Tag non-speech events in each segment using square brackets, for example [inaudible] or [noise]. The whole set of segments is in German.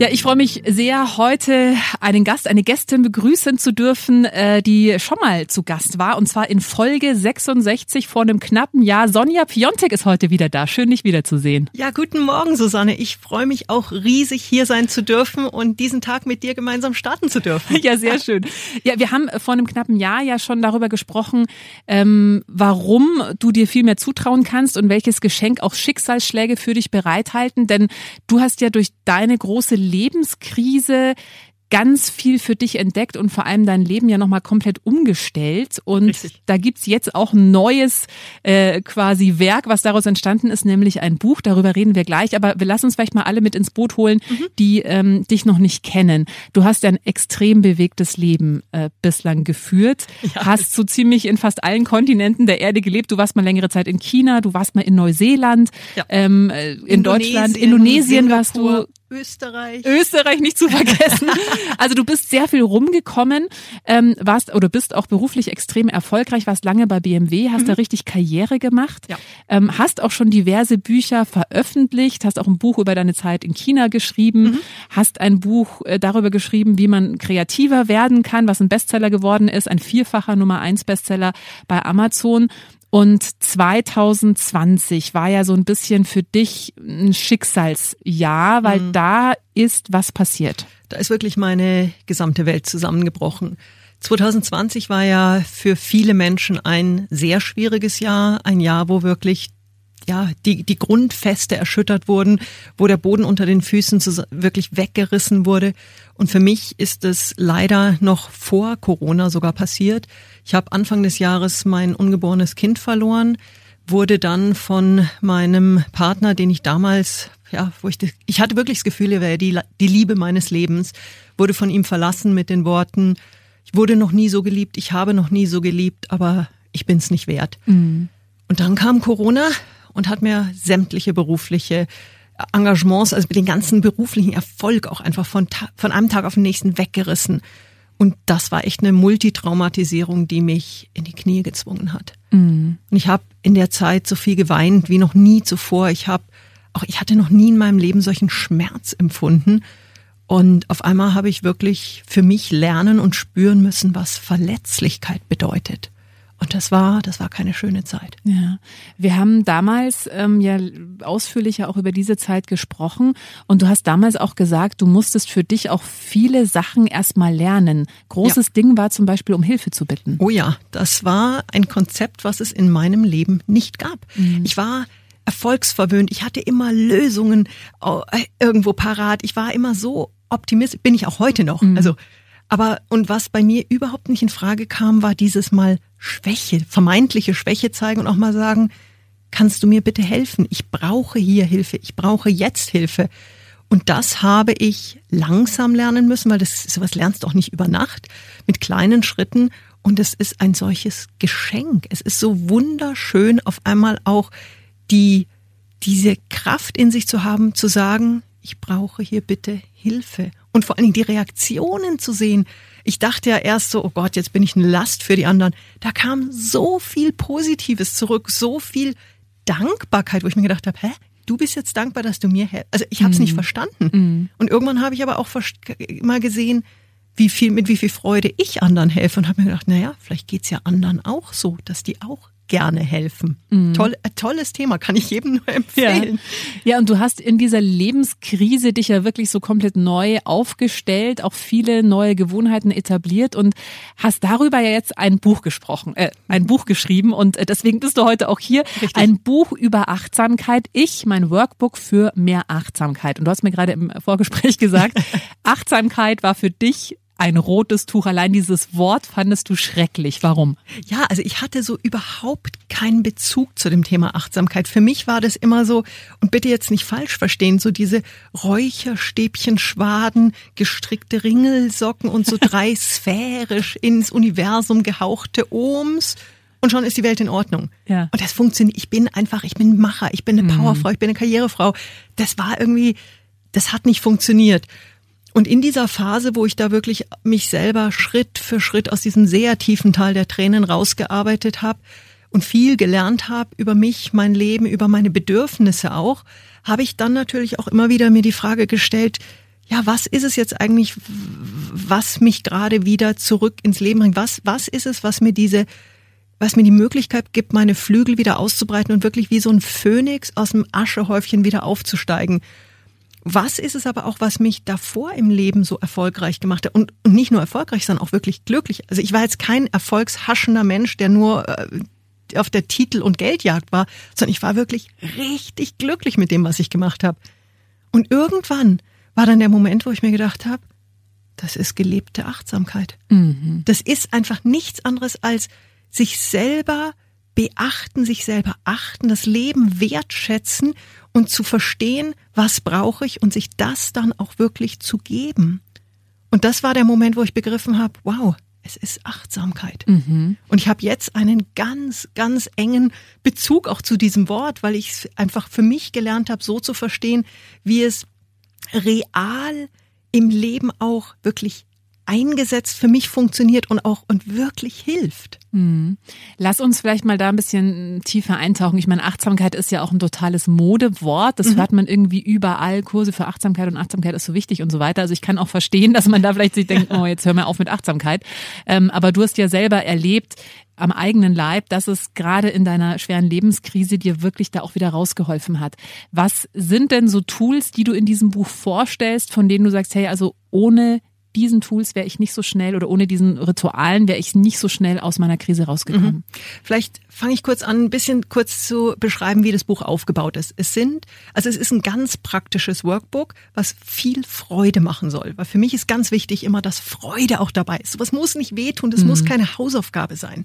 Ja, ich freue mich sehr, heute einen Gast, eine Gästin begrüßen zu dürfen, äh, die schon mal zu Gast war, und zwar in Folge 66 vor einem knappen Jahr. Sonja Piontek ist heute wieder da. Schön, dich wiederzusehen. Ja, guten Morgen, Susanne. Ich freue mich auch riesig, hier sein zu dürfen und diesen Tag mit dir gemeinsam starten zu dürfen. [laughs] Ja, sehr [laughs] schön. Ja, wir haben vor einem knappen Jahr ja schon darüber gesprochen, ähm, warum du dir viel mehr zutrauen kannst und welches Geschenk auch Schicksalsschläge für dich bereithalten. Denn du hast ja durch deine große Lebenskrise ganz viel für dich entdeckt und vor allem dein Leben ja nochmal komplett umgestellt. Und Richtig. da gibt's jetzt auch ein neues äh, quasi Werk, was daraus entstanden ist, nämlich ein Buch. Darüber reden wir gleich. Aber wir lassen uns vielleicht mal alle mit ins Boot holen, mhm. die ähm, dich noch nicht kennen. Du hast ja ein extrem bewegtes Leben äh, bislang geführt, ja. hast so ziemlich in fast allen Kontinenten der Erde gelebt. Du warst mal längere Zeit in China, du warst mal in Neuseeland, ja. ähm, äh, in Indonesien, Deutschland, Indonesien Singapur. warst du Österreich. Österreich nicht zu vergessen. [laughs] also du bist sehr viel rumgekommen, ähm, warst oder bist auch beruflich extrem erfolgreich, warst lange bei BMW, hast mhm. da richtig Karriere gemacht, ja. ähm, hast auch schon diverse Bücher veröffentlicht, hast auch ein Buch über deine Zeit in China geschrieben, mhm. hast ein Buch äh, darüber geschrieben, wie man kreativer werden kann, was ein Bestseller geworden ist, ein vierfacher Nummer eins Bestseller bei Amazon. Und 2020 war ja so ein bisschen für dich ein Schicksalsjahr, weil mhm. da ist was passiert. Da ist wirklich meine gesamte Welt zusammengebrochen. 2020 war ja für viele Menschen ein sehr schwieriges Jahr, ein Jahr, wo wirklich ja, die, die Grundfeste erschüttert wurden, wo der Boden unter den Füßen wirklich weggerissen wurde. Und für mich ist es leider noch vor Corona sogar passiert. Ich habe Anfang des Jahres mein ungeborenes Kind verloren, wurde dann von meinem Partner, den ich damals, ja, wo ich, ich hatte wirklich das Gefühl, er wäre die, die Liebe meines Lebens, wurde von ihm verlassen mit den Worten, ich wurde noch nie so geliebt, ich habe noch nie so geliebt, aber ich bin's nicht wert. Mhm. Und dann kam Corona und hat mir sämtliche berufliche Engagements, also den ganzen beruflichen Erfolg auch einfach von, von einem Tag auf den nächsten weggerissen. Und das war echt eine Multitraumatisierung, die mich in die Knie gezwungen hat. Mhm. Und ich habe in der Zeit so viel geweint wie noch nie zuvor. Ich habe auch ich hatte noch nie in meinem Leben solchen Schmerz empfunden. Und auf einmal habe ich wirklich für mich lernen und spüren müssen, was Verletzlichkeit bedeutet. Und das war, das war keine schöne Zeit. Ja, wir haben damals ähm, ja ausführlicher auch über diese Zeit gesprochen und du hast damals auch gesagt, du musstest für dich auch viele Sachen erstmal lernen. Großes ja. Ding war zum Beispiel, um Hilfe zu bitten. Oh ja, das war ein Konzept, was es in meinem Leben nicht gab. Mhm. Ich war erfolgsverwöhnt. Ich hatte immer Lösungen äh, irgendwo parat. Ich war immer so optimistisch, bin ich auch heute noch. Mhm. Also aber und was bei mir überhaupt nicht in Frage kam, war dieses Mal Schwäche, vermeintliche Schwäche zeigen und auch mal sagen, kannst du mir bitte helfen? Ich brauche hier Hilfe, ich brauche jetzt Hilfe. Und das habe ich langsam lernen müssen, weil das sowas lernst du auch nicht über Nacht, mit kleinen Schritten. Und es ist ein solches Geschenk. Es ist so wunderschön, auf einmal auch die, diese Kraft in sich zu haben, zu sagen, ich brauche hier bitte Hilfe und vor allen Dingen die Reaktionen zu sehen. Ich dachte ja erst so, oh Gott, jetzt bin ich eine Last für die anderen. Da kam so viel Positives zurück, so viel Dankbarkeit, wo ich mir gedacht habe, hä? Du bist jetzt dankbar, dass du mir helfst. Also ich habe es mm. nicht verstanden. Mm. Und irgendwann habe ich aber auch mal gesehen, wie viel, mit wie viel Freude ich anderen helfe und habe mir gedacht, naja, vielleicht geht's ja anderen auch so, dass die auch gerne helfen. Mhm. Toll, äh, tolles Thema, kann ich jedem nur [laughs] empfehlen. Ja. ja, und du hast in dieser Lebenskrise dich ja wirklich so komplett neu aufgestellt, auch viele neue Gewohnheiten etabliert und hast darüber ja jetzt ein Buch gesprochen, äh, ein Buch geschrieben und äh, deswegen bist du heute auch hier. Richtig. Ein Buch über Achtsamkeit. Ich, mein Workbook für mehr Achtsamkeit. Und du hast mir gerade im Vorgespräch gesagt, [laughs] Achtsamkeit war für dich ein rotes Tuch. Allein dieses Wort fandest du schrecklich. Warum? Ja, also ich hatte so überhaupt keinen Bezug zu dem Thema Achtsamkeit. Für mich war das immer so, und bitte jetzt nicht falsch verstehen, so diese Räucherstäbchen, Schwaden, gestrickte Ringelsocken und so [laughs] drei sphärisch ins Universum gehauchte Ohms und schon ist die Welt in Ordnung. Ja. Und das funktioniert. Ich bin einfach, ich bin Macher, ich bin eine mhm. Powerfrau, ich bin eine Karrierefrau. Das war irgendwie, das hat nicht funktioniert. Und in dieser Phase, wo ich da wirklich mich selber Schritt für Schritt aus diesem sehr tiefen Tal der Tränen rausgearbeitet habe und viel gelernt habe über mich, mein Leben, über meine Bedürfnisse auch, habe ich dann natürlich auch immer wieder mir die Frage gestellt, ja, was ist es jetzt eigentlich, was mich gerade wieder zurück ins Leben bringt? Was, was ist es, was mir diese, was mir die Möglichkeit gibt, meine Flügel wieder auszubreiten und wirklich wie so ein Phönix aus dem Aschehäufchen wieder aufzusteigen? Was ist es aber auch, was mich davor im Leben so erfolgreich gemacht hat? Und, und nicht nur erfolgreich, sondern auch wirklich glücklich. Also ich war jetzt kein erfolgshaschender Mensch, der nur äh, auf der Titel- und Geldjagd war, sondern ich war wirklich richtig glücklich mit dem, was ich gemacht habe. Und irgendwann war dann der Moment, wo ich mir gedacht habe, das ist gelebte Achtsamkeit. Mhm. Das ist einfach nichts anderes als sich selber beachten, sich selber achten, das Leben wertschätzen und zu verstehen, was brauche ich und sich das dann auch wirklich zu geben. Und das war der Moment, wo ich begriffen habe, wow, es ist Achtsamkeit. Mhm. Und ich habe jetzt einen ganz, ganz engen Bezug auch zu diesem Wort, weil ich es einfach für mich gelernt habe, so zu verstehen, wie es real im Leben auch wirklich eingesetzt für mich funktioniert und auch und wirklich hilft. Mhm. Lass uns vielleicht mal da ein bisschen tiefer eintauchen. Ich meine, Achtsamkeit ist ja auch ein totales Modewort. Das mhm. hört man irgendwie überall. Kurse für Achtsamkeit und Achtsamkeit ist so wichtig und so weiter. Also ich kann auch verstehen, dass man da vielleicht sich denkt, [laughs] oh, jetzt hör mal auf mit Achtsamkeit. Ähm, aber du hast ja selber erlebt, am eigenen Leib, dass es gerade in deiner schweren Lebenskrise dir wirklich da auch wieder rausgeholfen hat. Was sind denn so Tools, die du in diesem Buch vorstellst, von denen du sagst, hey, also ohne diesen Tools wäre ich nicht so schnell oder ohne diesen Ritualen wäre ich nicht so schnell aus meiner Krise rausgekommen. Mhm. Vielleicht fange ich kurz an, ein bisschen kurz zu beschreiben, wie das Buch aufgebaut ist. Es sind, also es ist ein ganz praktisches Workbook, was viel Freude machen soll. Weil für mich ist ganz wichtig immer, dass Freude auch dabei ist. Sowas muss nicht wehtun, das mhm. muss keine Hausaufgabe sein.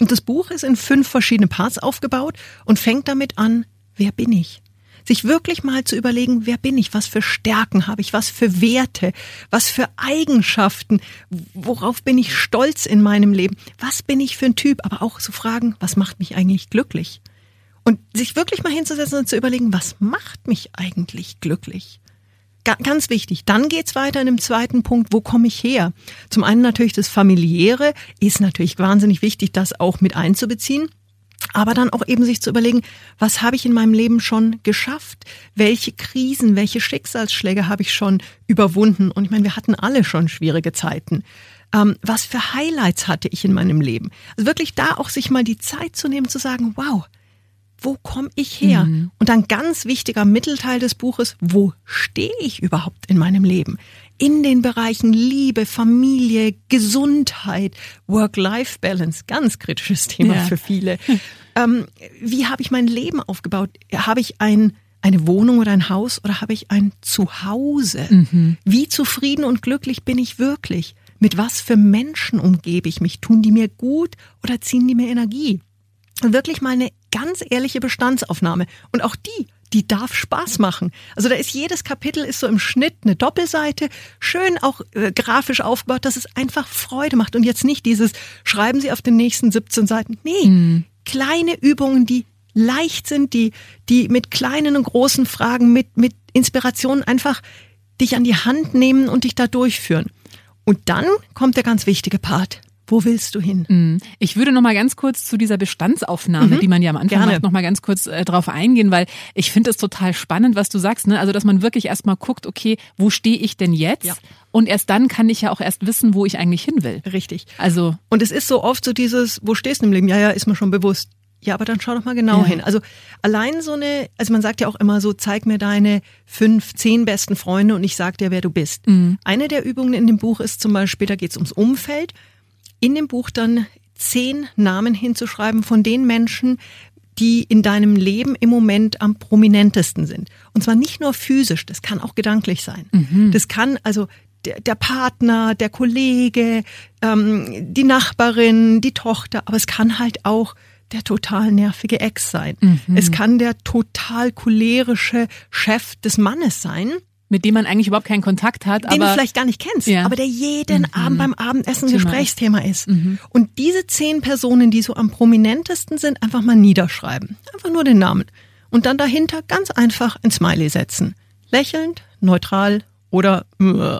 Und das Buch ist in fünf verschiedene Parts aufgebaut und fängt damit an, wer bin ich? Sich wirklich mal zu überlegen, wer bin ich, was für Stärken habe ich, was für Werte, was für Eigenschaften, worauf bin ich stolz in meinem Leben, was bin ich für ein Typ, aber auch zu fragen, was macht mich eigentlich glücklich? Und sich wirklich mal hinzusetzen und zu überlegen, was macht mich eigentlich glücklich? Ganz wichtig. Dann geht's weiter in dem zweiten Punkt, wo komme ich her? Zum einen natürlich das familiäre, ist natürlich wahnsinnig wichtig, das auch mit einzubeziehen aber dann auch eben sich zu überlegen, was habe ich in meinem Leben schon geschafft? Welche Krisen, welche Schicksalsschläge habe ich schon überwunden? Und ich meine, wir hatten alle schon schwierige Zeiten. Ähm, was für Highlights hatte ich in meinem Leben? Also wirklich da auch sich mal die Zeit zu nehmen, zu sagen, wow, wo komme ich her? Mhm. Und dann ganz wichtiger Mittelteil des Buches, wo stehe ich überhaupt in meinem Leben? In den Bereichen Liebe, Familie, Gesundheit, Work-Life-Balance, ganz kritisches Thema ja. für viele. [laughs] Ähm, wie habe ich mein Leben aufgebaut? Habe ich ein eine Wohnung oder ein Haus oder habe ich ein Zuhause? Mhm. Wie zufrieden und glücklich bin ich wirklich? Mit was für Menschen umgebe ich mich? Tun die mir gut oder ziehen die mir Energie? Wirklich mal eine ganz ehrliche Bestandsaufnahme. Und auch die die darf Spaß machen. Also da ist jedes Kapitel ist so im Schnitt eine Doppelseite, schön auch äh, grafisch aufgebaut, dass es einfach Freude macht und jetzt nicht dieses schreiben Sie auf den nächsten 17 Seiten. Nee, mhm. kleine Übungen, die leicht sind, die die mit kleinen und großen Fragen mit mit Inspiration einfach dich an die Hand nehmen und dich da durchführen. Und dann kommt der ganz wichtige Part. Wo willst du hin? Mhm. Ich würde noch mal ganz kurz zu dieser Bestandsaufnahme, mhm. die man ja am Anfang Gerne. macht, noch mal ganz kurz äh, drauf eingehen, weil ich finde es total spannend, was du sagst, ne? Also, dass man wirklich erstmal guckt, okay, wo stehe ich denn jetzt? Ja. Und erst dann kann ich ja auch erst wissen, wo ich eigentlich hin will. Richtig. Also. Und es ist so oft so dieses, wo stehst du im Leben? Ja, ja, ist mir schon bewusst. Ja, aber dann schau doch mal genau Ja. hin. Also allein so eine, also man sagt ja auch immer so, zeig mir deine fünf, zehn besten Freunde und ich sag dir, wer du bist. Mhm. Eine der Übungen in dem Buch ist zum Beispiel, da geht es ums Umfeld, in dem Buch dann zehn Namen hinzuschreiben von den Menschen, die in deinem Leben im Moment am prominentesten sind. Und zwar nicht nur physisch, das kann auch gedanklich sein. Das kann also der, der Partner, der Kollege, ähm, die Nachbarin, die Tochter, aber es kann halt auch der total nervige Ex sein. Es kann der total cholerische Chef des Mannes sein Mit dem man eigentlich überhaupt keinen Kontakt hat, den du aber vielleicht gar nicht kennst, Ja. aber der jeden Abend beim Abendessen Thema Gesprächsthema ist. Und diese zehn Personen, die so am prominentesten sind, einfach mal niederschreiben. Einfach nur den Namen. Und dann dahinter ganz einfach ein Smiley setzen. Lächelnd, neutral oder äh.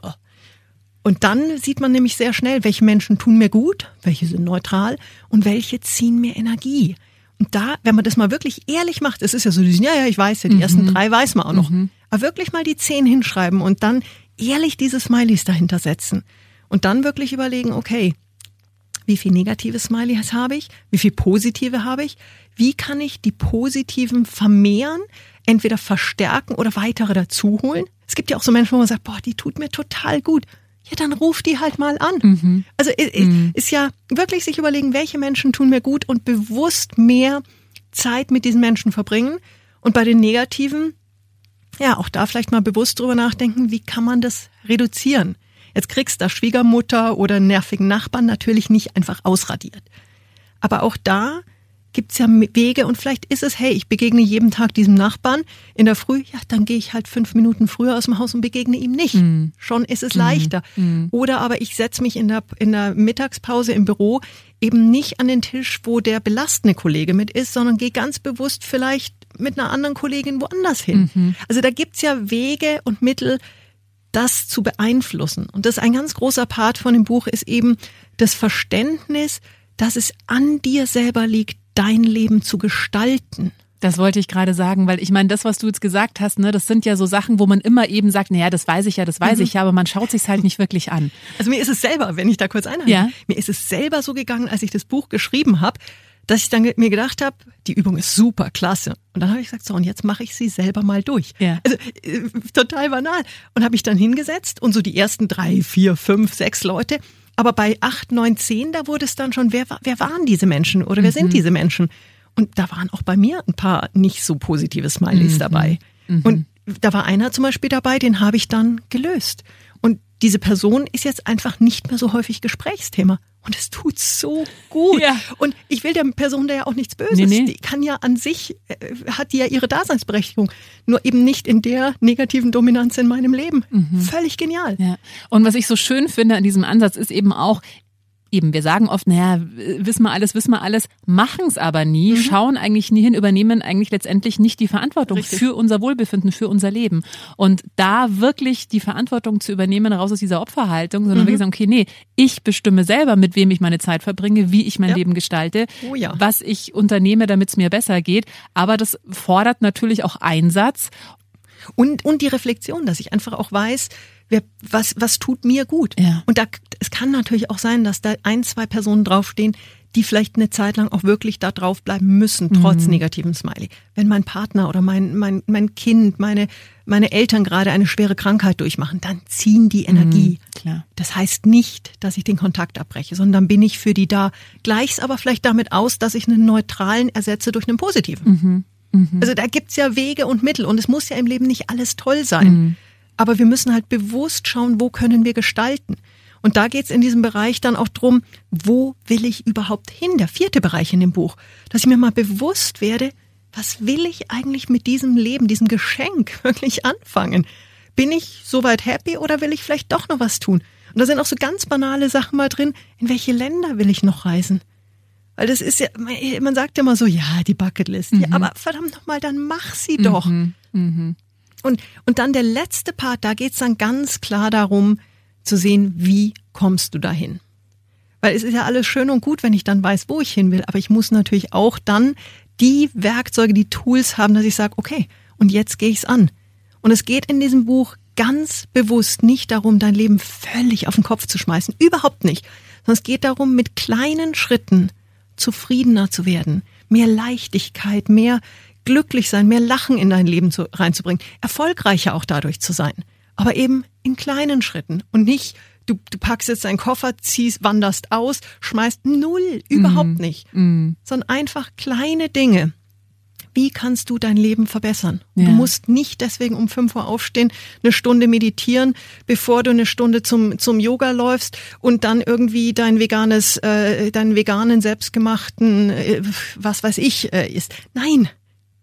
und dann sieht man nämlich sehr schnell, welche Menschen tun mir gut, welche sind neutral und welche ziehen mir Energie. Und da, wenn man das mal wirklich ehrlich macht, es ist ja so, ja, ja, ich weiß ja, die ersten drei weiß man auch noch. Aber wirklich mal die zehn hinschreiben und dann ehrlich diese Smileys dahinter setzen. Und dann wirklich überlegen, okay, wie viel negative Smileys habe ich? Wie viel positive habe ich? Wie kann ich die positiven vermehren, entweder verstärken oder weitere dazuholen? Es gibt ja auch so Menschen, wo man sagt, boah, die tut mir total gut. Ja, dann ruf die halt mal an. Also i- i- ist ja wirklich sich überlegen, welche Menschen tun mir gut und bewusst mehr Zeit mit diesen Menschen verbringen. Und bei den negativen, ja, auch da vielleicht mal bewusst drüber nachdenken, wie kann man das reduzieren? Jetzt kriegst du da Schwiegermutter oder nervigen Nachbarn natürlich nicht einfach ausradiert. Aber auch da gibt's ja Wege und vielleicht ist es, hey, ich begegne jeden Tag diesem Nachbarn in der Früh, ja, dann gehe ich halt fünf Minuten früher aus dem Haus und begegne ihm nicht. Schon ist es leichter. Oder aber ich setze mich in der, in der Mittagspause im Büro eben nicht an den Tisch, wo der belastende Kollege mit ist, sondern gehe ganz bewusst vielleicht mit einer anderen Kollegin woanders hin. Also da gibt's ja Wege und Mittel, das zu beeinflussen. Und das ist ein ganz großer Part von dem Buch ist eben das Verständnis, dass es an dir selber liegt, dein Leben zu gestalten. Das wollte ich gerade sagen, weil ich meine, das, was du jetzt gesagt hast, ne, das sind ja so Sachen, wo man immer eben sagt, naja, das weiß ich ja, das weiß ich ja, aber man schaut sich's halt nicht wirklich an. Also mir ist es selber, wenn ich da kurz einhalte, Ja. mir ist es selber so gegangen, als ich das Buch geschrieben habe, dass ich dann mir gedacht habe, die Übung ist super klasse. Und dann habe ich gesagt, so, und jetzt mache ich sie selber mal durch. Ja. Also äh, total banal. Und habe mich dann hingesetzt und so die ersten drei, vier, fünf, sechs Leute. Aber bei acht, neun, zehn, da wurde es dann schon, wer, wer waren diese Menschen oder wer sind diese Menschen? Und da waren auch bei mir ein paar nicht so positive Smileys dabei. Und da war einer zum Beispiel dabei, den habe ich dann gelöst. Und diese Person ist jetzt einfach nicht mehr so häufig Gesprächsthema. Und es tut so gut. Ja. Und ich will der Person da ja auch nichts Böses. Nee, nee. Die kann ja an sich, äh, hat die ja ihre Daseinsberechtigung. Nur eben nicht in der negativen Dominanz in meinem Leben. Völlig genial. Ja. Und was ich so schön finde an diesem Ansatz ist eben auch, eben, wir sagen oft, naja, wissen wir alles, wissen wir alles, machen es aber nie, schauen eigentlich nie hin, übernehmen eigentlich letztendlich nicht die Verantwortung Richtig. für unser Wohlbefinden, für unser Leben. Und da wirklich die Verantwortung zu übernehmen, raus aus dieser Opferhaltung, sondern wirklich sagen, okay, nee, ich bestimme selber, mit wem ich meine Zeit verbringe, wie ich mein Ja. Leben gestalte, Oh ja. was ich unternehme, damit es mir besser geht. Aber das fordert natürlich auch Einsatz. Und, und die Reflexion, dass ich einfach auch weiß, wer, was, was tut mir gut. Ja. Und da, es kann natürlich auch sein, dass da ein, zwei Personen draufstehen, die vielleicht eine Zeit lang auch wirklich da drauf bleiben müssen, trotz negativem Smiley. Wenn mein Partner oder mein, mein, mein Kind, meine, meine Eltern gerade eine schwere Krankheit durchmachen, dann ziehen die Energie. Klar. Das heißt nicht, dass ich den Kontakt abbreche, sondern bin ich für die da. Gleich's aber vielleicht damit aus, dass ich einen neutralen ersetze durch einen positiven. Also da gibt's ja Wege und Mittel und es muss ja im Leben nicht alles toll sein. Aber wir müssen halt bewusst schauen, wo können wir gestalten. Und da geht's in diesem Bereich dann auch drum, wo will ich überhaupt hin? Der vierte Bereich in dem Buch. Dass ich mir mal bewusst werde, was will ich eigentlich mit diesem Leben, diesem Geschenk [laughs] wirklich anfangen? Bin ich soweit happy oder will ich vielleicht doch noch was tun? Und da sind auch so ganz banale Sachen mal drin. In welche Länder will ich noch reisen? Weil das ist ja, man- sagt ja immer so, ja, die Bucketlist. Ja, aber verdammt nochmal, dann mach sie doch. Und, und dann der letzte Part, da geht's dann ganz klar darum zu sehen, wie kommst du dahin. Weil es ist ja alles schön und gut, wenn ich dann weiß, wo ich hin will, aber ich muss natürlich auch dann die Werkzeuge, die Tools haben, dass ich sage, okay, und jetzt gehe ich's an. Und es geht in diesem Buch ganz bewusst nicht darum, dein Leben völlig auf den Kopf zu schmeißen. Überhaupt nicht. Sondern es geht darum, mit kleinen Schritten zufriedener zu werden, mehr Leichtigkeit, mehr glücklich sein, mehr Lachen in dein Leben zu, reinzubringen, erfolgreicher auch dadurch zu sein. Aber eben in kleinen Schritten und nicht, du, du packst jetzt deinen Koffer, ziehst, wanderst aus, schmeißt null, überhaupt mm. nicht, mm. sondern einfach kleine Dinge. Wie kannst du dein Leben verbessern? Ja. Du musst nicht deswegen um fünf Uhr aufstehen, eine Stunde meditieren, bevor du eine Stunde zum, zum Yoga läufst und dann irgendwie dein veganes, äh, deinen veganen, selbstgemachten, äh, was weiß ich, äh, ist. Nein,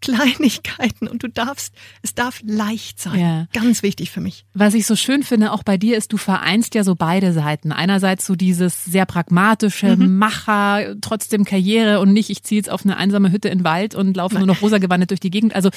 Kleinigkeiten und du darfst, es darf leicht sein. Ja. Ganz wichtig für mich. Was ich so schön finde, auch bei dir ist, du vereinst ja so beide Seiten. Einerseits so dieses sehr pragmatische mhm. Macher, trotzdem Karriere und nicht, ich ziehe jetzt auf eine einsame Hütte in den Wald und laufe nur noch rosa gewandet durch die Gegend. Also,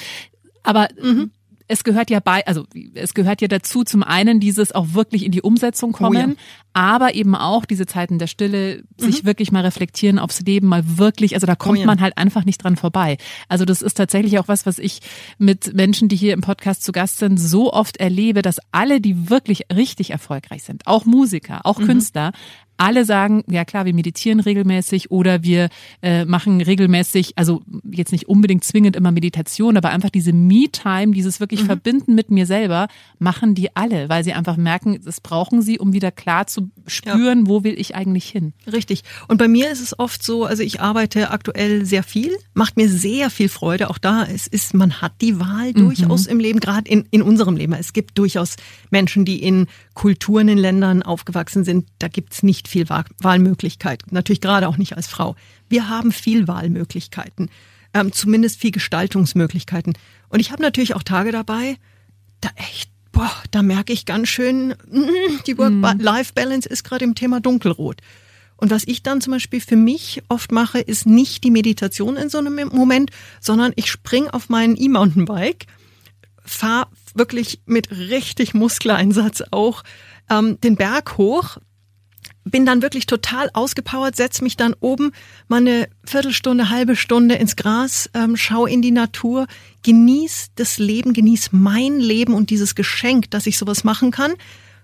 aber mhm es gehört ja bei, also es gehört ja dazu, zum einen dieses auch wirklich in die Umsetzung kommen, oh ja. aber eben auch diese Zeiten der Stille, mhm. sich wirklich mal reflektieren aufs Leben, mal wirklich, also da kommt oh ja. man halt einfach nicht dran vorbei. Also das ist tatsächlich auch was, was ich mit Menschen, die hier im Podcast zu Gast sind, so oft erlebe, dass alle, die wirklich richtig erfolgreich sind, auch Musiker, auch mhm. Künstler, alle sagen, ja klar, wir meditieren regelmäßig oder wir äh, machen regelmäßig, also jetzt nicht unbedingt zwingend immer Meditation, aber einfach diese Me-Time, dieses wirklich mhm. Verbinden mit mir selber, machen die alle, weil sie einfach merken, das brauchen sie, um wieder klar zu spüren, ja. wo will ich eigentlich hin. Richtig. Und bei mir ist es oft so, also ich arbeite aktuell sehr viel, macht mir sehr viel Freude. Auch da, es ist, man hat die Wahl mhm. durchaus im Leben, gerade in, in unserem Leben. Es gibt durchaus Menschen, die in Kulturen in Ländern aufgewachsen sind, da gibt's nicht viel Wahlmöglichkeit. Natürlich gerade auch nicht als Frau. Wir haben viel Wahlmöglichkeiten, ähm, zumindest viel Gestaltungsmöglichkeiten. Und ich habe natürlich auch Tage dabei, da echt, boah, da merke ich ganz schön, mm, die Work-Life-Balance ist gerade im Thema dunkelrot. Und was ich dann zum Beispiel für mich oft mache, ist nicht die Meditation in so einem Moment, sondern ich spring auf meinen E-Mountainbike, fahre wirklich mit richtig Muskeleinsatz auch ähm, den Berg hoch, bin dann wirklich total ausgepowert, setz mich dann oben mal eine Viertelstunde, halbe Stunde ins Gras, ähm, schau in die Natur, genieß das Leben, genieß mein Leben und dieses Geschenk, dass ich sowas machen kann,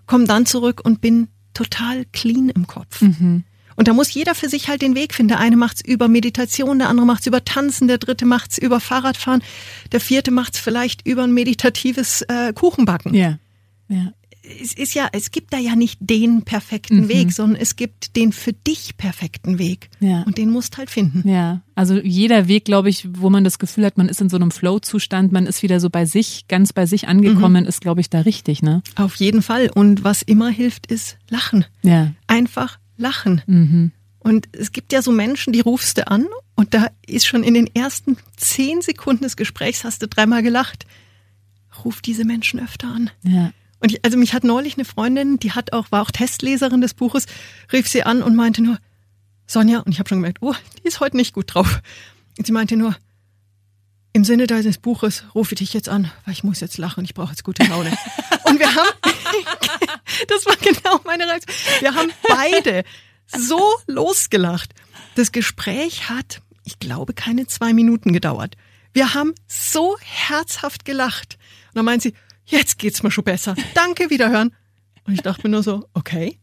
komm dann zurück und bin total clean im Kopf. Mhm. Und da muss jeder für sich halt den Weg finden. Der eine macht's über Meditation, der andere macht's über Tanzen, der dritte macht's über Fahrradfahren, der vierte macht's vielleicht über ein meditatives äh, Kuchenbacken. Ja. ja. Es ist ja, es gibt da ja nicht den perfekten mhm. Weg, sondern es gibt den für dich perfekten Weg. Ja. Und den musst halt finden. Ja. Also jeder Weg, glaube ich, wo man das Gefühl hat, man ist in so einem Flow-Zustand, man ist wieder so bei sich, ganz bei sich angekommen, mhm. ist, glaube ich, da richtig, ne? Auf jeden Fall. Und was immer hilft, ist Lachen. Ja. Einfach lachen. Mhm. Und es gibt ja so Menschen, die rufst du an und da ist schon in den ersten zehn Sekunden des Gesprächs hast du dreimal gelacht. Ruf diese Menschen öfter an. Ja. Und ich, also mich hat neulich eine Freundin, die hat auch, war auch Testleserin des Buches, rief sie an und meinte nur, Sonja, und ich habe schon gemerkt, oh, die ist heute nicht gut drauf. Und sie meinte nur, im Sinne deines Buches rufe ich dich jetzt an, weil ich muss jetzt lachen, ich brauche jetzt gute Laune. Und wir haben, [laughs] das war genau meine Reaktion, wir haben beide so losgelacht. Das Gespräch hat, ich glaube, keine zwei Minuten gedauert. Wir haben so herzhaft gelacht. Und dann meint sie, jetzt geht's mir schon besser. Danke, wiederhören. Und ich dachte mir nur so, okay.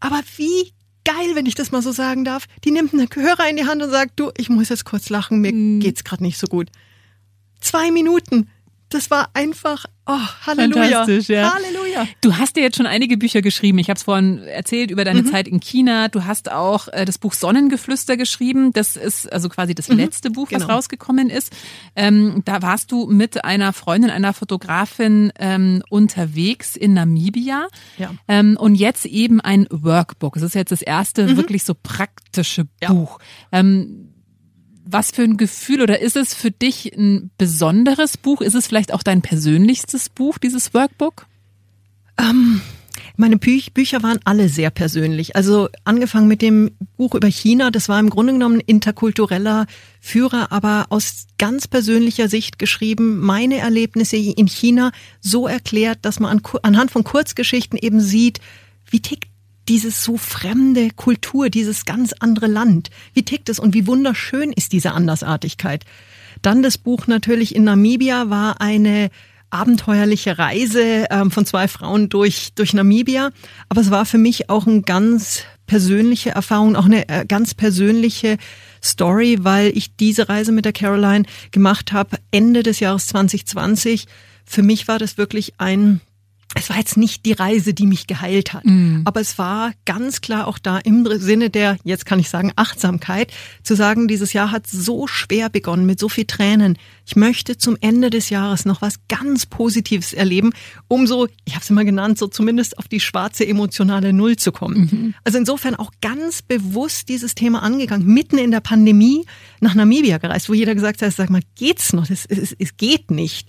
Aber wie geil, wenn ich das mal so sagen darf. Die nimmt einen Hörer in die Hand und sagt, du, ich muss jetzt kurz lachen, mir mm. geht's gerade nicht so gut. Zwei Minuten. Das war einfach, oh, Halleluja. Fantastisch, ja. Halleluja. Du hast dir jetzt schon einige Bücher geschrieben. Ich habe es vorhin erzählt über deine mhm. Zeit in China. Du hast auch äh, das Buch Sonnengeflüster geschrieben. Das ist also quasi das mhm. letzte Buch, was genau. rausgekommen ist. Ähm, da warst du mit einer Freundin, einer Fotografin ähm, unterwegs in Namibia. Ja. Ähm, und jetzt eben ein Workbook. Es ist jetzt das erste mhm. wirklich so praktische Buch. Ja. Was für ein Gefühl oder ist es für dich ein besonderes Buch? Ist es vielleicht auch dein persönlichstes Buch, dieses Workbook? Ähm, meine Bü Bücher waren alle sehr persönlich. Also angefangen mit dem Buch über China, das war im Grunde genommen interkultureller Führer, aber aus ganz persönlicher Sicht geschrieben, meine Erlebnisse in China so erklärt, dass man an, anhand von Kurzgeschichten eben sieht, wie tickt dieses so fremde Kultur, dieses ganz andere Land. Wie tickt es und wie wunderschön ist diese Andersartigkeit? Dann das Buch natürlich in Namibia war eine abenteuerliche Reise ähm, von zwei Frauen durch, durch Namibia. Aber es war für mich auch ein ganz persönliche Erfahrung, auch eine äh, ganz persönliche Story, weil ich diese Reise mit der Caroline gemacht habe Ende des Jahres 2020. Für mich war das wirklich ein es war jetzt nicht die Reise, die mich geheilt hat, mm. aber es war ganz klar auch da im Sinne der, jetzt kann ich sagen, Achtsamkeit, zu sagen, dieses Jahr hat so schwer begonnen mit so viel Tränen. Ich möchte zum Ende des Jahres noch was ganz Positives erleben, um so, ich habe es immer genannt, so zumindest auf die schwarze emotionale Null zu kommen. Mhm. Also insofern auch ganz bewusst dieses Thema angegangen, mitten in der Pandemie nach Namibia gereist, wo jeder gesagt hat, sag mal, geht's noch? Es, es, es geht nicht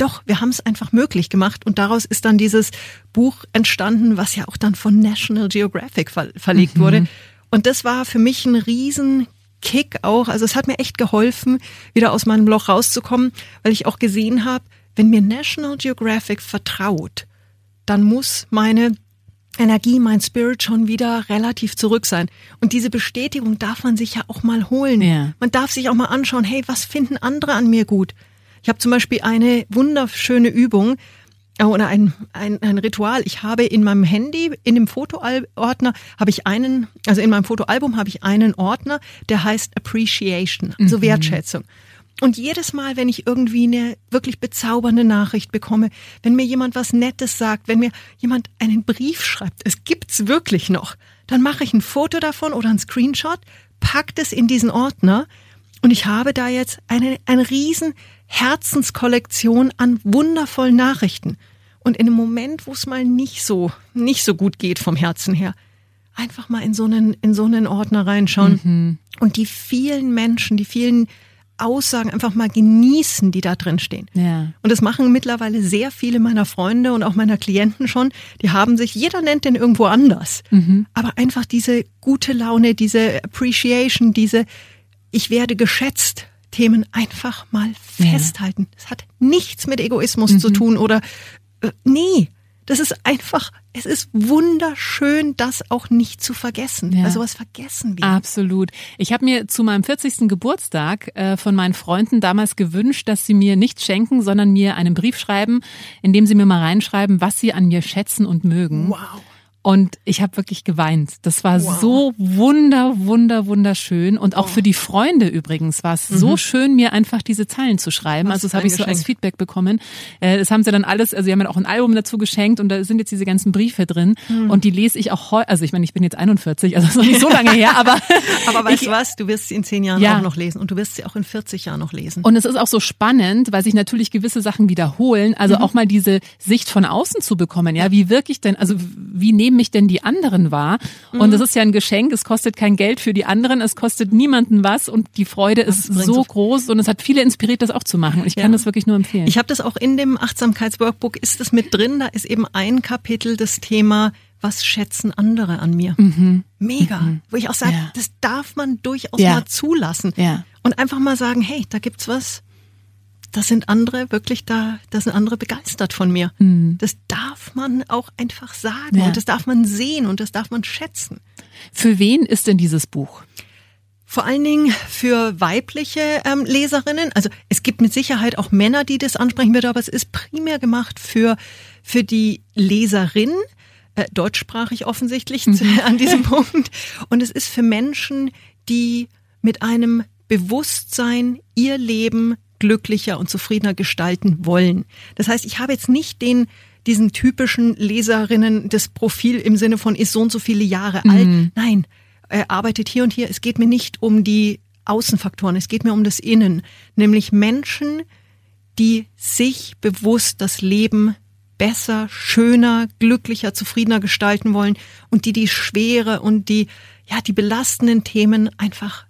doch, wir haben es einfach möglich gemacht und daraus ist dann dieses Buch entstanden, was ja auch dann von National Geographic ver verlegt mhm. wurde. Und das war für mich ein Riesenkick auch. Also es hat mir echt geholfen, wieder aus meinem Loch rauszukommen, weil ich auch gesehen habe, wenn mir National Geographic vertraut, dann muss meine Energie, mein Spirit schon wieder relativ zurück sein. Und diese Bestätigung darf man sich ja auch mal holen. Ja. Man darf sich auch mal anschauen, hey, was finden andere an mir gut? Ich habe zum Beispiel eine wunderschöne Übung äh, oder ein, ein, ein Ritual. Ich habe in meinem Handy, in dem Fotoordner, habe ich einen, also in meinem Fotoalbum habe ich einen Ordner, der heißt Appreciation, also mhm. Wertschätzung. Und jedes Mal, wenn ich irgendwie eine wirklich bezaubernde Nachricht bekomme, wenn mir jemand was Nettes sagt, wenn mir jemand einen Brief schreibt, es gibt's wirklich noch, dann mache ich ein Foto davon oder ein Screenshot, packt es in diesen Ordner und ich habe da jetzt eine, eine riesen Herzenskollektion an wundervollen Nachrichten. Und in einem Moment, wo es mal nicht so, nicht so gut geht vom Herzen her, einfach mal in so einen, in so einen Ordner reinschauen mhm. und die vielen Menschen, die vielen Aussagen einfach mal genießen, die da drin stehen. Ja. Und das machen mittlerweile sehr viele meiner Freunde und auch meiner Klienten schon. Die haben sich, jeder nennt den irgendwo anders. Mhm. Aber einfach diese gute Laune, diese Appreciation, diese, ich werde geschätzt, Themen einfach mal festhalten. Ja. Das hat nichts mit Egoismus mhm. zu tun oder äh, nee, das ist einfach, es ist wunderschön, das auch nicht zu vergessen. Ja. Also was vergessen wir. Absolut. Ich habe mir zu meinem 40. Geburtstag äh, von meinen Freunden damals gewünscht, dass sie mir nichts schenken, sondern mir einen Brief schreiben, in dem sie mir mal reinschreiben, was sie an mir schätzen und mögen. Wow. Und ich habe wirklich geweint. Das war wow. so wunder, wunder, wunderschön. Und auch oh. für die Freunde übrigens war es mhm. so schön, mir einfach diese Zeilen zu schreiben. Was also das habe ich so als Feedback bekommen. Äh, das haben sie dann alles, also sie haben mir auch ein Album dazu geschenkt und da sind jetzt diese ganzen Briefe drin. Mhm. Und die lese ich auch heute, also ich meine, ich bin jetzt 41, also das ist noch nicht so lange her, aber. [laughs] aber weißt du was, du wirst sie in zehn Jahren ja. auch noch lesen und du wirst sie auch in 40 Jahren noch lesen. Und es ist auch so spannend, weil sich natürlich gewisse Sachen wiederholen. Also mhm. auch mal diese Sicht von außen zu bekommen. Ja, wie wirklich denn, also wie nehmen mich denn die anderen wahr? Und mhm. das ist ja ein Geschenk, es kostet kein Geld für die anderen, es kostet niemanden was und die Freude ist so, groß und es hat viele inspiriert, das auch zu machen. Und ich kann das wirklich nur empfehlen. Ich habe das auch in dem Achtsamkeitsworkbook, ist es mit drin, da ist eben ein Kapitel das Thema was schätzen andere an mir? Mhm. Mega. Mhm. Wo ich auch sage, ja. das darf man durchaus ja. mal zulassen. Ja. Und einfach mal sagen, hey, da gibt's was, das sind andere wirklich da, das sind andere begeistert von mir. Mhm. Das darf man auch einfach sagen ja. und das darf man sehen und das darf man schätzen. Für wen ist denn dieses Buch? Vor allen Dingen für weibliche ähm, Leserinnen. Also es gibt mit Sicherheit auch Männer, die das ansprechen würden, aber es ist primär gemacht für, für die Leserin, äh, deutschsprachig offensichtlich mhm. [laughs] an diesem Punkt. Und es ist für Menschen, die mit einem Bewusstsein ihr Leben glücklicher und zufriedener gestalten wollen. Das heißt, ich habe jetzt nicht den diesen typischen Leserinnen das Profil im Sinne von ist so und so viele Jahre mhm. alt. Nein, er arbeitet hier und hier. Es geht mir nicht um die Außenfaktoren, es geht mir um das Innen, nämlich Menschen, die sich bewusst das Leben besser, schöner, glücklicher, zufriedener gestalten wollen und die die schwere und die ja die belastenden Themen einfach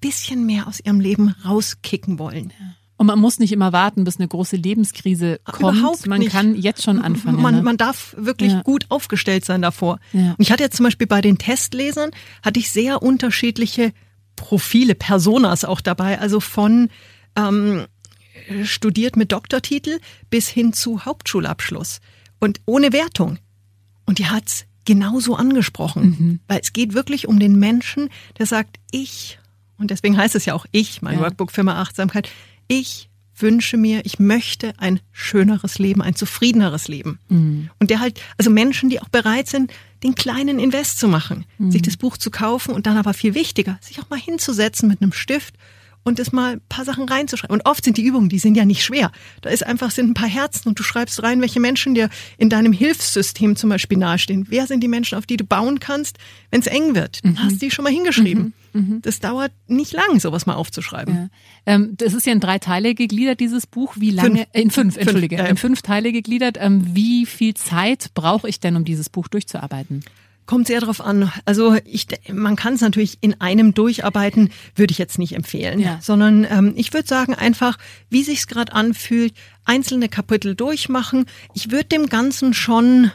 bisschen mehr aus ihrem Leben rauskicken wollen. Ja. Und man muss nicht immer warten, bis eine große Lebenskrise kommt. Überhaupt man nicht. kann jetzt schon anfangen. Man, ne? man darf wirklich ja. gut aufgestellt sein davor. Ja. Und ich hatte jetzt zum Beispiel bei den Testlesern, hatte ich sehr unterschiedliche Profile, Personas auch dabei. Also von ähm, studiert mit Doktortitel bis hin zu Hauptschulabschluss. Und ohne Wertung. Und die hat's genauso angesprochen. Mhm. Weil es geht wirklich um den Menschen, der sagt, ich, und deswegen heißt es ja auch ich, mein ja. Workbook Firma Achtsamkeit, ich wünsche mir, ich möchte ein schöneres Leben, ein zufriedeneres Leben. Mhm. Und der halt, also Menschen, die auch bereit sind, den kleinen Invest zu machen, mhm. sich das Buch zu kaufen und dann aber viel wichtiger, sich auch mal hinzusetzen mit einem Stift und es mal ein paar Sachen reinzuschreiben. Und oft sind die Übungen, die sind ja nicht schwer. Da ist einfach, sind ein paar Herzen und du schreibst rein, welche Menschen dir in deinem Hilfssystem zum Beispiel nahestehen. Wer sind die Menschen, auf die du bauen kannst, wenn es eng wird? Mhm. Hast du die schon mal hingeschrieben. Mhm. mhm. Das dauert nicht lang, sowas mal aufzuschreiben. Ja. Ähm, das ist ja in drei Teile gegliedert, dieses Buch. Wie lange? Fünf. In fünf, entschuldige. Fünf, ja. In fünf Teile gegliedert. Ähm, wie viel Zeit brauche ich denn, um dieses Buch durchzuarbeiten? Kommt sehr darauf an. Also ich, man kann es natürlich in einem durcharbeiten, würde ich jetzt nicht empfehlen, ja. sondern ähm, ich würde sagen einfach, wie sich's gerade anfühlt, einzelne Kapitel durchmachen. Ich würde dem Ganzen schon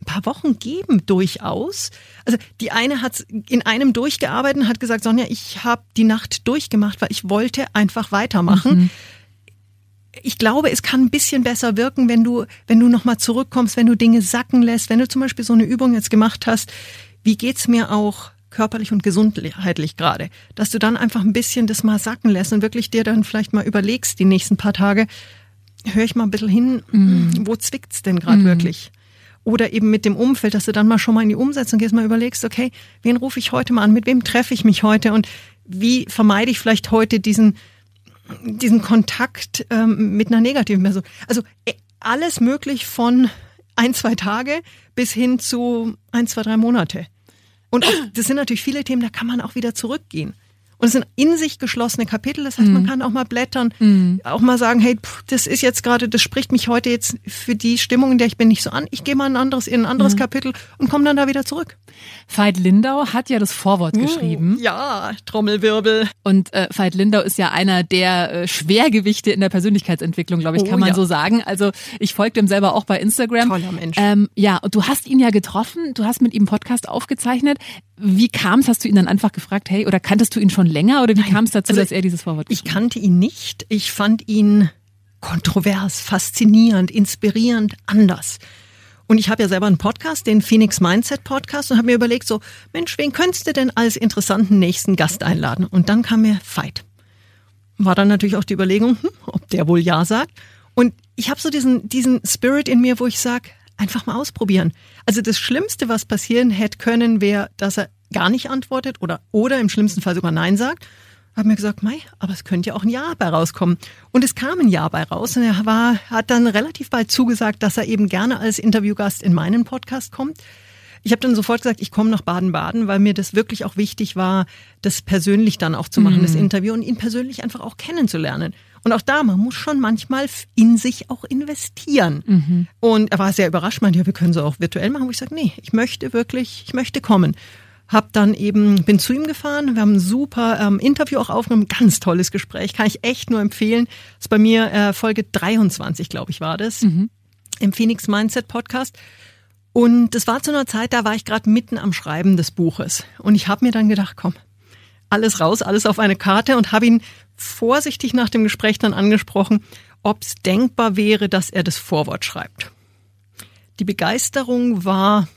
ein paar Wochen geben durchaus. Also die eine hat in einem durchgearbeitet und hat gesagt, Sonja, ich habe die Nacht durchgemacht, weil ich wollte einfach weitermachen. Mhm ich glaube, es kann ein bisschen besser wirken, wenn du, wenn du nochmal zurückkommst, wenn du Dinge sacken lässt, wenn du zum Beispiel so eine Übung jetzt gemacht hast, wie geht's mir auch körperlich und gesundheitlich gerade, dass du dann einfach ein bisschen das mal sacken lässt und wirklich dir dann vielleicht mal überlegst, die nächsten paar Tage, höre ich mal ein bisschen hin, mm. wo zwickt's denn gerade mm. wirklich? Oder eben mit dem Umfeld, dass du dann mal schon mal in die Umsetzung gehst, mal überlegst, okay, wen rufe ich heute mal an, mit wem treffe ich mich heute und wie vermeide ich vielleicht heute diesen diesen Kontakt ähm, mit einer negativen Person. Also äh, alles möglich von ein, zwei Tage bis hin zu ein, zwei, drei Monate. Und auch, das sind natürlich viele Themen, da kann man auch wieder zurückgehen. Und es sind in sich geschlossene Kapitel. Das heißt, man mhm. kann auch mal blättern, mhm. auch mal sagen, hey, pff, das ist jetzt gerade, das spricht mich heute jetzt für die Stimmung, in der ich bin, nicht so an. Ich gehe mal ein anderes, in ein anderes mhm. Kapitel und komme dann da wieder zurück. Veit Lindau hat ja das Vorwort uh, geschrieben. Ja, Trommelwirbel. Und äh, Veit Lindau ist ja einer der äh, Schwergewichte in der Persönlichkeitsentwicklung, glaube ich, kann oh, man ja. so sagen. Also ich folge dem selber auch bei Instagram. Toller Mensch. Ähm, ja, und du hast ihn ja getroffen, du hast mit ihm Podcast aufgezeichnet. Wie kam es? Hast du ihn dann einfach gefragt, hey, oder kanntest du ihn schon länger oder wie kam es dazu, also dass er dieses Vorwort Ich kannte ihn nicht. Ich fand ihn kontrovers, faszinierend, inspirierend, anders. Und ich habe ja selber einen Podcast, den Phoenix Mindset Podcast, und habe mir überlegt, so, Mensch, wen könntest du denn als interessanten nächsten Gast einladen? Und dann kam mir Veit. War dann natürlich auch die Überlegung, hm, ob der wohl Ja sagt. Und ich habe so diesen, diesen Spirit in mir, wo ich sage, einfach mal ausprobieren. Also das Schlimmste, was passieren hätte können, wäre, dass er gar nicht antwortet oder, oder im schlimmsten Fall sogar Nein sagt. Habe mir gesagt, Mei, aber es könnte ja auch ein Ja bei rauskommen. Und es kam ein Ja bei raus und er war, hat dann relativ bald zugesagt, dass er eben gerne als Interviewgast in meinen Podcast kommt. Ich habe dann sofort gesagt, ich komme nach Baden-Baden, weil mir das wirklich auch wichtig war, das persönlich dann auch zu machen, mhm. das Interview und ihn persönlich einfach auch kennenzulernen. Und auch da, man muss schon manchmal in sich auch investieren. Mhm. Und er war sehr überrascht, meinte, ja, wir können so auch virtuell machen. Wo ich sage, nee, ich möchte wirklich, ich möchte kommen. Hab dann eben, bin zu ihm gefahren, wir haben ein super ähm, Interview auch aufgenommen, ganz tolles Gespräch, kann ich echt nur empfehlen. Das ist bei mir äh, Folge 23, glaube ich, war das, mhm. im Phoenix Mindset Podcast. Und das war zu einer Zeit, da war ich gerade mitten am Schreiben des Buches. Und ich habe mir dann gedacht, komm, alles raus, alles auf eine Karte und habe ihn vorsichtig nach dem Gespräch dann angesprochen, ob es denkbar wäre, dass er das Vorwort schreibt. Die Begeisterung war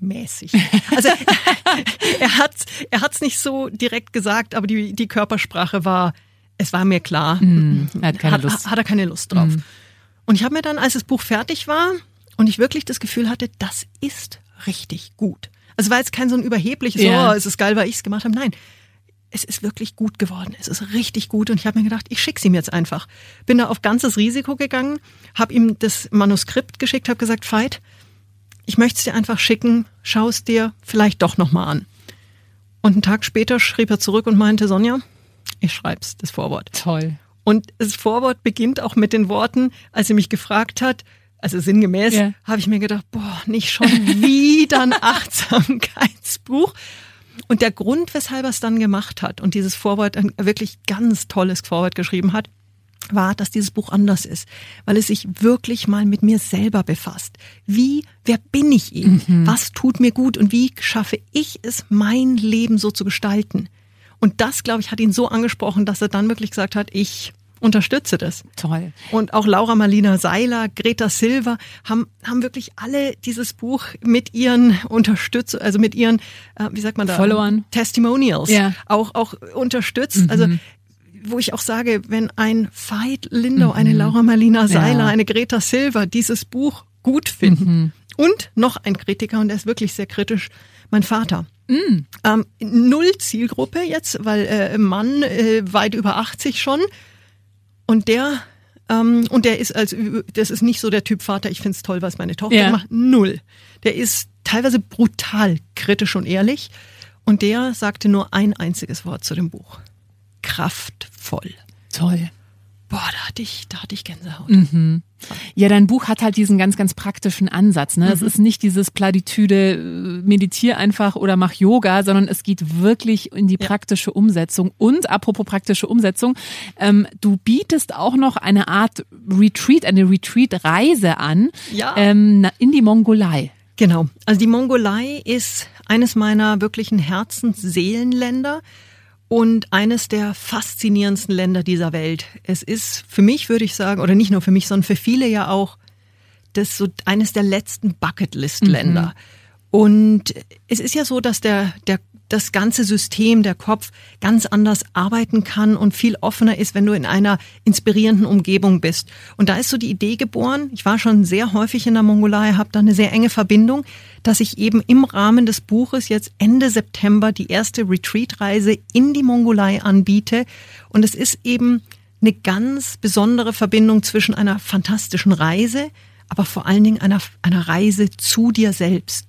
mäßig. Also [laughs] er hat er hat's nicht so direkt gesagt, aber die die Körpersprache war, es war mir klar, mm, er hat, keine hat, Lust. hat er keine Lust drauf. Mm. Und ich habe mir dann, als das Buch fertig war und ich wirklich das Gefühl hatte, das ist richtig gut. Also war jetzt kein so ein überhebliches, ja. oh, es ist geil, weil ich es gemacht habe. Nein, es ist wirklich gut geworden. Es ist richtig gut. Und ich habe mir gedacht, ich schicke ihm jetzt einfach. Bin da auf ganzes Risiko gegangen, habe ihm das Manuskript geschickt, habe gesagt, Veit, ich möchte es dir einfach schicken, schau es dir vielleicht doch nochmal an. Und einen Tag später schrieb er zurück und meinte, Sonja, ich schreib's, das Vorwort. Toll. Und das Vorwort beginnt auch mit den Worten, als er mich gefragt hat, also sinngemäß, ja. habe ich mir gedacht, boah, nicht schon wieder ein [laughs] Achtsamkeitsbuch. Und der Grund, weshalb er es dann gemacht hat und dieses Vorwort, ein wirklich ganz tolles Vorwort geschrieben hat, war, dass dieses Buch anders ist, weil es sich wirklich mal mit mir selber befasst. Wie, wer bin ich eben? Mhm. Was tut mir gut und wie schaffe ich es, mein Leben so zu gestalten? Und das, glaube ich, hat ihn so angesprochen, dass er dann wirklich gesagt hat, ich unterstütze das. Toll. Und auch Laura Marlina Seiler, Greta Silva haben, haben wirklich alle dieses Buch mit ihren Unterstützern, also mit ihren, äh, wie sagt man da? Followern. Testimonials ja. auch, auch unterstützt. Also mhm. Also wo ich auch sage, wenn ein Veit Lindau, mhm. eine Laura Marlina Seiler, ja. eine Greta Silva dieses Buch gut finden mhm. und noch ein Kritiker, und der ist wirklich sehr kritisch, mein Vater. Mhm. Ähm, null Zielgruppe jetzt, weil äh, Mann äh, weit über 80 schon. Und der ähm, und der ist als das ist nicht so der Typ Vater, ich find's toll, was meine Tochter ja. macht. Null. Der ist teilweise brutal kritisch und ehrlich. Und der sagte nur ein einziges Wort zu dem Buch. Kraftvoll. Toll boah, da hatte ich, da hatte ich Gänsehaut. Mhm. Ja, dein Buch hat halt diesen ganz, ganz praktischen Ansatz. Ne? Mhm. Es ist nicht dieses Platitüde, äh, meditier einfach oder mach Yoga, sondern es geht wirklich in die praktische Umsetzung. Und apropos praktische Umsetzung, ähm, du bietest auch noch eine Art Retreat, eine Retreat-Reise an ja. ähm, in die Mongolei. Genau. Also die Mongolei ist eines meiner wirklichen Herzensseelenländer und eines der faszinierendsten Länder dieser Welt. Es ist für mich, würde ich sagen, oder nicht nur für mich, sondern für viele ja auch das so eines der letzten Bucketlist-Länder. Mhm. Und es ist ja so, dass der, der das ganze System, der Kopf ganz anders arbeiten kann und viel offener ist, wenn du in einer inspirierenden Umgebung bist. Und da ist so die Idee geboren. Ich war schon sehr häufig in der Mongolei, habe da eine sehr enge Verbindung, dass ich eben im Rahmen des Buches jetzt Ende September die erste Retreat-Reise in die Mongolei anbiete. Und es ist eben eine ganz besondere Verbindung zwischen einer fantastischen Reise, aber vor allen Dingen einer, einer Reise zu dir selbst.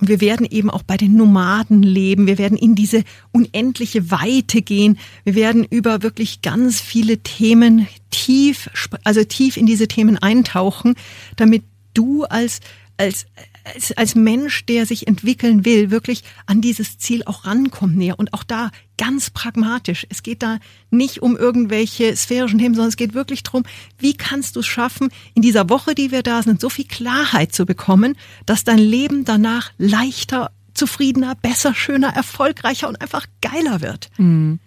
Und wir werden eben auch bei den Nomaden leben. Wir werden in diese unendliche Weite gehen. Wir werden über wirklich ganz viele Themen tief, also tief in diese Themen eintauchen, damit du als, als, als, als Mensch, der sich entwickeln will, wirklich an dieses Ziel auch rankommt näher. Und auch da ganz pragmatisch. Es geht da nicht um irgendwelche sphärischen Themen, sondern es geht wirklich darum, wie kannst du es schaffen, in dieser Woche, die wir da sind, so viel Klarheit zu bekommen, dass dein Leben danach leichter, zufriedener, besser, schöner, erfolgreicher und einfach geiler wird. Mhm.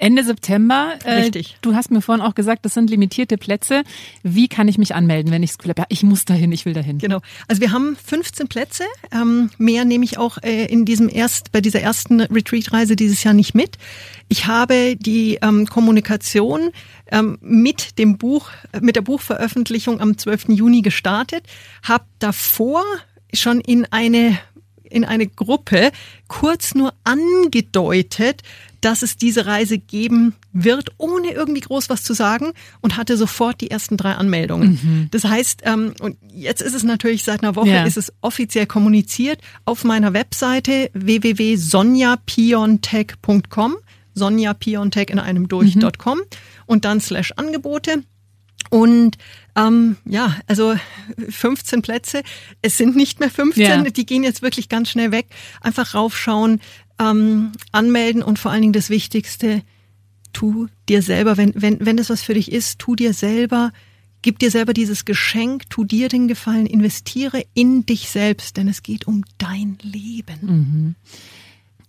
Ende September. Äh, Richtig. Du hast mir vorhin auch gesagt, das sind limitierte Plätze. Wie kann ich mich anmelden, wenn ich das Gefühl habe, ja, ich muss dahin, ich will dahin? Genau. Also wir haben 15 Plätze. Ähm, mehr nehme ich auch äh, in diesem erst bei dieser ersten Retreat-Reise dieses Jahr nicht mit. Ich habe die ähm, Kommunikation ähm, mit dem Buch, mit der Buchveröffentlichung am 12. Juni gestartet, habe davor schon in eine in eine Gruppe kurz nur angedeutet, dass es diese Reise geben wird, ohne irgendwie groß was zu sagen und hatte sofort die ersten drei Anmeldungen. Mhm. Das heißt, ähm, und jetzt ist es natürlich seit einer Woche, ja. ist es offiziell kommuniziert auf meiner Webseite www.sonjapiontech.com, sonjapiontech in einem durch.com mhm. und dann slash Angebote. Und ähm, ja, also 15 Plätze. Es sind nicht mehr 15, ja. die gehen jetzt wirklich ganz schnell weg. Einfach raufschauen, ähm, anmelden und vor allen Dingen das Wichtigste, tu dir selber, wenn, wenn, wenn das was für dich ist, tu dir selber, gib dir selber dieses Geschenk, tu dir den Gefallen, investiere in dich selbst, denn es geht um dein Leben. Mhm.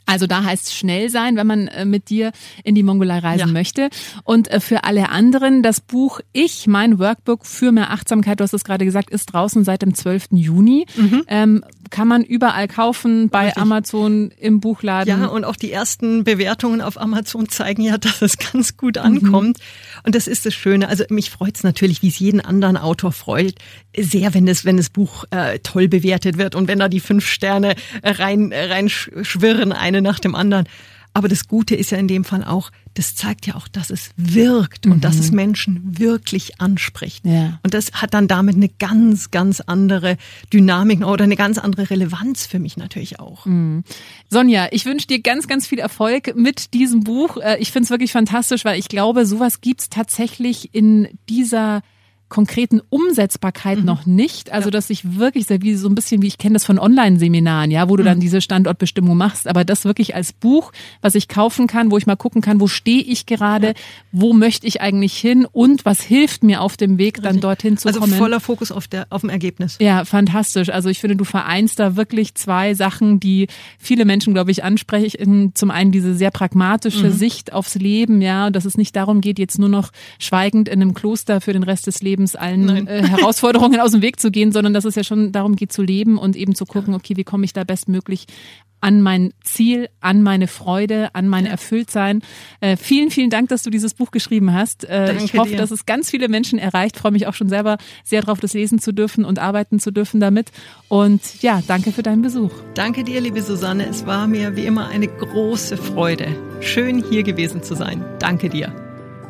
Also da heißt es schnell sein, wenn man äh, mit dir in die Mongolei reisen ja. möchte. Und äh, für alle anderen, das Buch Ich, mein Workbook für mehr Achtsamkeit, du hast es gerade gesagt, ist draußen seit dem 12. Juni. Mhm. Ähm, kann man überall kaufen, bei Richtig. Amazon, im Buchladen. Ja, und auch die ersten Bewertungen auf Amazon zeigen ja, [laughs] dass es ganz gut ankommt. Mhm. Und das ist das Schöne. Also mich freut es natürlich, wie es jeden anderen Autor freut, sehr, wenn das, wenn das Buch äh, toll bewertet wird und wenn da die fünf Sterne rein, rein schwirren, eine nach dem anderen. Aber das Gute ist ja in dem Fall auch, das zeigt ja auch, dass es wirkt und dass es mhm. Menschen wirklich anspricht. Ja. Und das hat dann damit eine ganz, ganz andere Dynamik oder eine ganz andere Relevanz für mich natürlich auch. Mhm. Sonja, ich wünsche dir ganz, ganz viel Erfolg mit diesem Buch. Äh, ich finde es wirklich fantastisch, weil ich glaube, sowas gibt's tatsächlich in dieser konkreten Umsetzbarkeit mhm. noch nicht. Also, ja. dass ich wirklich sehr wie so ein bisschen, wie ich kenne das von Online-Seminaren, ja, wo du mhm. dann diese Standortbestimmung machst, aber das wirklich als Buch, was ich kaufen kann, wo ich mal gucken kann, wo stehe ich gerade, ja. wo möchte ich eigentlich hin und was hilft mir auf dem Weg, dann dorthin zu also kommen. Also voller Fokus auf der, auf dem Ergebnis. Ja, fantastisch. Also ich finde, du vereinst da wirklich zwei Sachen, die viele Menschen, glaube ich, ansprechen. Zum einen diese sehr pragmatische mhm. Sicht aufs Leben, ja, dass es nicht darum geht, jetzt nur noch schweigend in einem Kloster für den Rest des Lebens Lebens allen äh, Herausforderungen aus dem Weg zu gehen, sondern dass es ja schon darum geht zu leben und eben zu gucken, okay, wie komme ich da bestmöglich an mein Ziel, an meine Freude, an mein Erfülltsein. Äh, vielen, vielen Dank, dass du dieses Buch geschrieben hast. Äh, ich hoffe, dir. dass es ganz viele Menschen erreicht. Freue mich auch schon selber sehr darauf, das lesen zu dürfen und arbeiten zu dürfen damit. Und ja, danke für deinen Besuch. Danke dir, liebe Susanne. Es war mir wie immer eine große Freude. Schön hier gewesen zu sein. Danke dir.